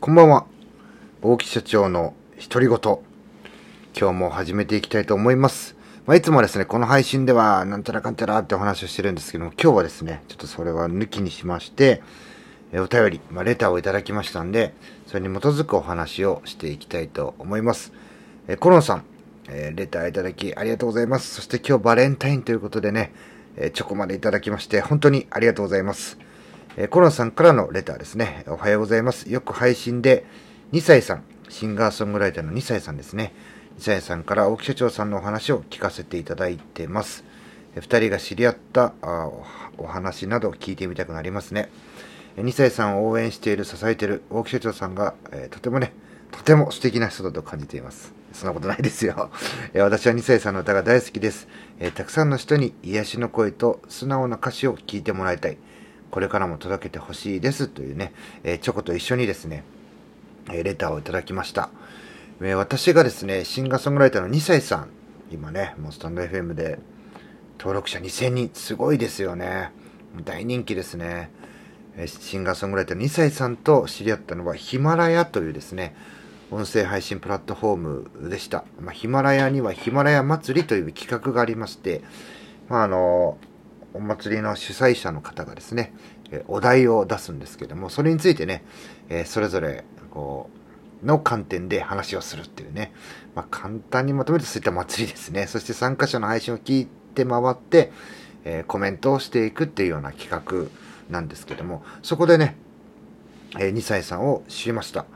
こんばんは。大木社長の独り言。今日も始めていきたいと思います。まあ、いつもですね、この配信では、なんちゃらかんちゃらってお話をしてるんですけども、今日はですね、ちょっとそれは抜きにしまして、えお便り、まあ、レターをいただきましたんで、それに基づくお話をしていきたいと思います。えコロンさん、えレターいただきありがとうございます。そして今日バレンタインということでね、えチョコまでいただきまして、本当にありがとうございます。えーコロンさんからのレターですね。おはようございます。よく配信で、2歳さん、シンガーソングライターの2歳さんですね。2歳さんから大木社長さんのお話を聞かせていただいてます。えー二人が知り合ったお話など聞いてみたくなりますね。え2歳さんを応援している、支えている大木社長さんが、えーとてもね、とても素敵な人だと感じています。そんなことないですよ。え私は2歳さんの歌が大好きです、えーたくさんの人に癒しの声と素直な歌詞を聞いてもらいたい。これからも届けてほしいです。というね、えチョコと一緒にですね、えレターをいただきました。え私がですね、シンガーソングライターの2歳さん、今ね、もうスタンド FM で登録者2000人、すごいですよね。大人気ですね。えシンガーソングライターの2歳さんと知り合ったのはヒマラヤというですね、音声配信プラットフォームでした。まあ、ヒマラヤにはヒマラヤ祭りという企画がありまして、まあ、あの、お祭りの主催者の方がですね、えお題を出すんですけども、それについてね、えそれぞれ、こう、の観点で話をするっていうね、まあ、簡単にまとめるとそういった祭りですね。そして参加者の配信を聞いて回って、えコメントをしていくっていうような企画なんですけども、そこでね、えー2歳さんを知りました。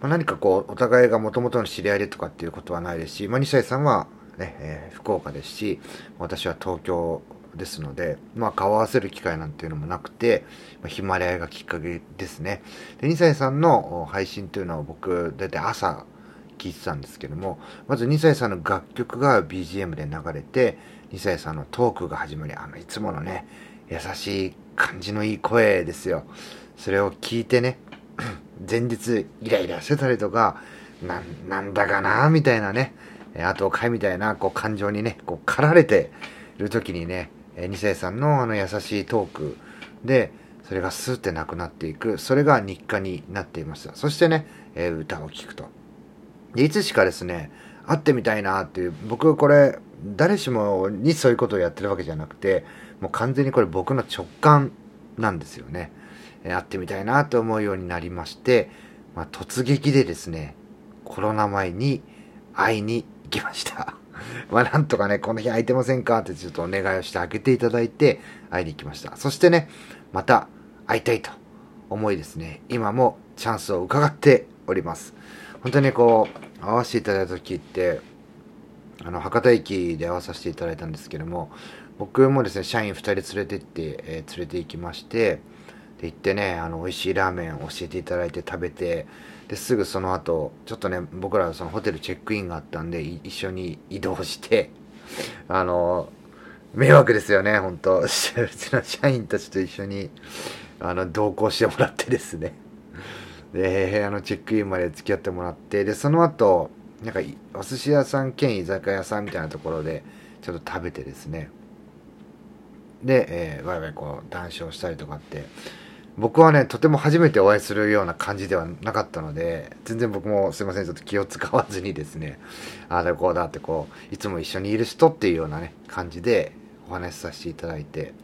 まあ、何かこう、お互いが元々の知り合いでとかっていうことはないですし、まあ、2歳さんはね、えー福岡ですし、私は東京ですので、まあ、顔合わせる機会なんていうのもなくて、まあ、ヒマラヤがきっかけですね。で、2歳さんの配信というのは僕、だいたい朝聞いてたんですけども、まず2歳さんの楽曲が BGM で流れて、2歳さんのトークが始まり、あの、いつものね、優しい感じのいい声ですよ。それを聞いてね、前日イライラしてたりとか、なんなんだかなみたいなね、後を買いみたいなこう感情にね、こう駆られてる時にね、二世さんのあの優しいトークで、それがスーってなくなっていく、それが日課になっていました。そしてね、え歌を聴くと。で、いつしかですね、会ってみたいなっていう、僕これ、誰しもにそういうことをやってるわけじゃなくて、もう完全にこれ僕の直感なんですよね。え会ってみたいなと思うようになりまして、まあ、突撃でですね、コロナ前に会いに行きました。まあ、なんとかね、この日空いてませんかってちょっとお願いをして開けていただいて会いに行きました。そしてね、また会いたいと思いですね、今もチャンスを伺っております。本当にこう、会わせていただいた時って、あの、博多駅で会わさせていただいたんですけども、僕もですね、社員2人連れてって、えー連れて行きまして、で、行ってね、あの、美味しいラーメン教えていただいて食べて、で、すぐその後、ちょっとね、僕らそのホテルチェックインがあったんで、一緒に移動して、あの、迷惑ですよね、本当うちの社員たちと一緒に、あの、同行してもらってですね。で、部屋のチェックインまで付き合ってもらって、で、その後、なんか、お寿司屋さん兼居酒屋さんみたいなところで、ちょっと食べてですね。で、えー、ワイワイこう、談笑したりとかって、僕はね、とても初めてお会いするような感じではなかったので、全然僕もすいません、ちょっと気を使わずにですね、ああだこうだってこう、いつも一緒にいる人っていうようなね、感じでお話しさせていただいて、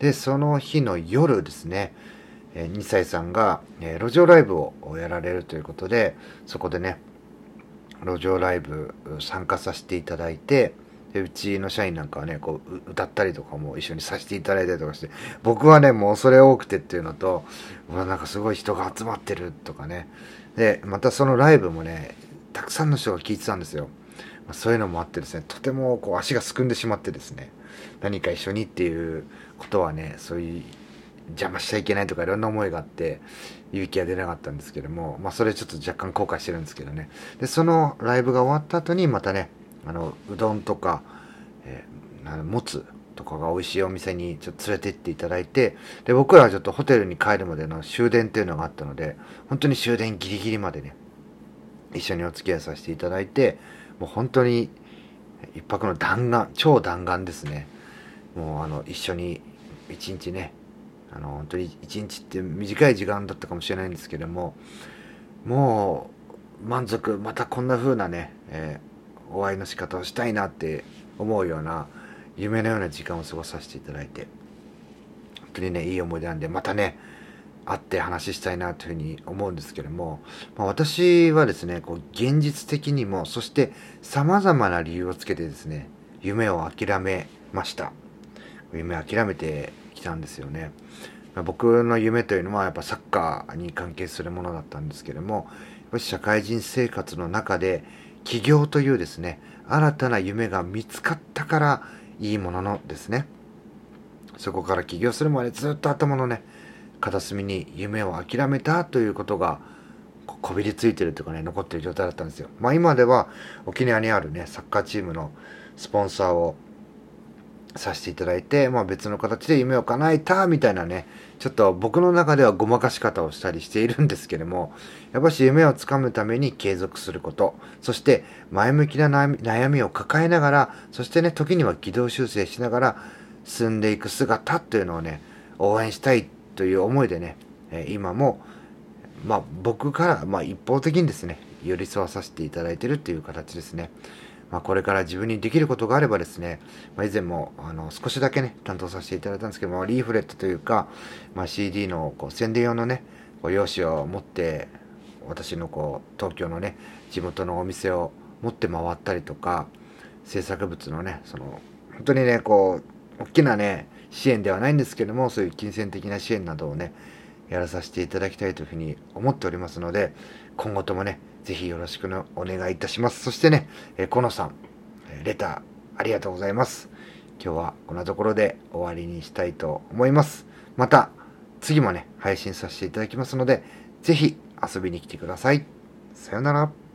で、その日の夜ですね、え2歳さんが、えー路上ライブをやられるということで、そこでね、路上ライブ参加させていただいて、でうちの社員なんかはね、こう、歌ったりとかも一緒にさせていただいたりとかして、僕はね、もうそれ多くてっていうのと、うわ、なんかすごい人が集まってるとかね。で、またそのライブもね、たくさんの人が聞いてたんですよ。まそういうのもあってですね、とてもこう足がすくんでしまってですね、何か一緒にっていうことはね、そういう邪魔しちゃいけないとかいろんな思いがあって、勇気が出なかったんですけども、まあそれちょっと若干後悔してるんですけどね。で、そのライブが終わった後にまたね、あの、うどんとか、えーもつとかが美味しいお店にちょっと連れて行っていただいて、で、僕らはちょっとホテルに帰るまでの終電っていうのがあったので、本当に終電ギリギリまでね、一緒にお付き合いさせていただいて、もう本当に一泊の弾丸、超弾丸ですね。もうあの、一緒に一日ね、あの、本当に一日って短い時間だったかもしれないんですけども、もう満足またこんな風なね、えー、お会いの仕方をしたいなって思うような夢のような時間を過ごさせていただいて本当にねいい思い出なんでまたね会って話したいなというふうに思うんですけども、まあ、私はですねこう現実的にもそして様々な理由をつけてですね夢を諦めました。夢諦めてきたんですよね。僕の夢というのはやっぱサッカーに関係するものだったんですけども社会人生活の中で起業というですね新たな夢が見つかったからいいもののですね。そこから起業するまでずっと頭のね片隅に夢を諦めたということがこびりついてるというかね残ってる状態だったんですよ。まあ今では沖縄にあるねサッカーチームのスポンサーをさせていただいて、まあ、別の形で夢を叶えたみたいなねちょっと僕の中ではごまかし方をしたりしているんですけどもやっぱし夢をつかむために継続することそして前向きな悩みを抱えながらそしてね時には軌道修正しながら進んでいく姿というのをね応援したいという思いでね今もまあ僕からまあ一方的にですね寄り添わさせていただいているっていう形ですね。まあ、これから自分にできることがあればですね、まあ、以前もあの少しだけね、担当させていただいたんですけども、リーフレットというか、まあ、CD のこう宣伝用のね、こう用紙を持って、私のこう東京のね、地元のお店を持って回ったりとか、制作物のね、その、本当にね、こう、大きなね、支援ではないんですけども、そういう金銭的な支援などをね、やらさせていただきたいというふうに思っておりますので、今後ともね、ぜひよろしくお願いいたします。そしてね、えー、コノさん、レターありがとうございます。今日はこんなところで終わりにしたいと思います。また次もね、配信させていただきますので、ぜひ遊びに来てください。さよなら。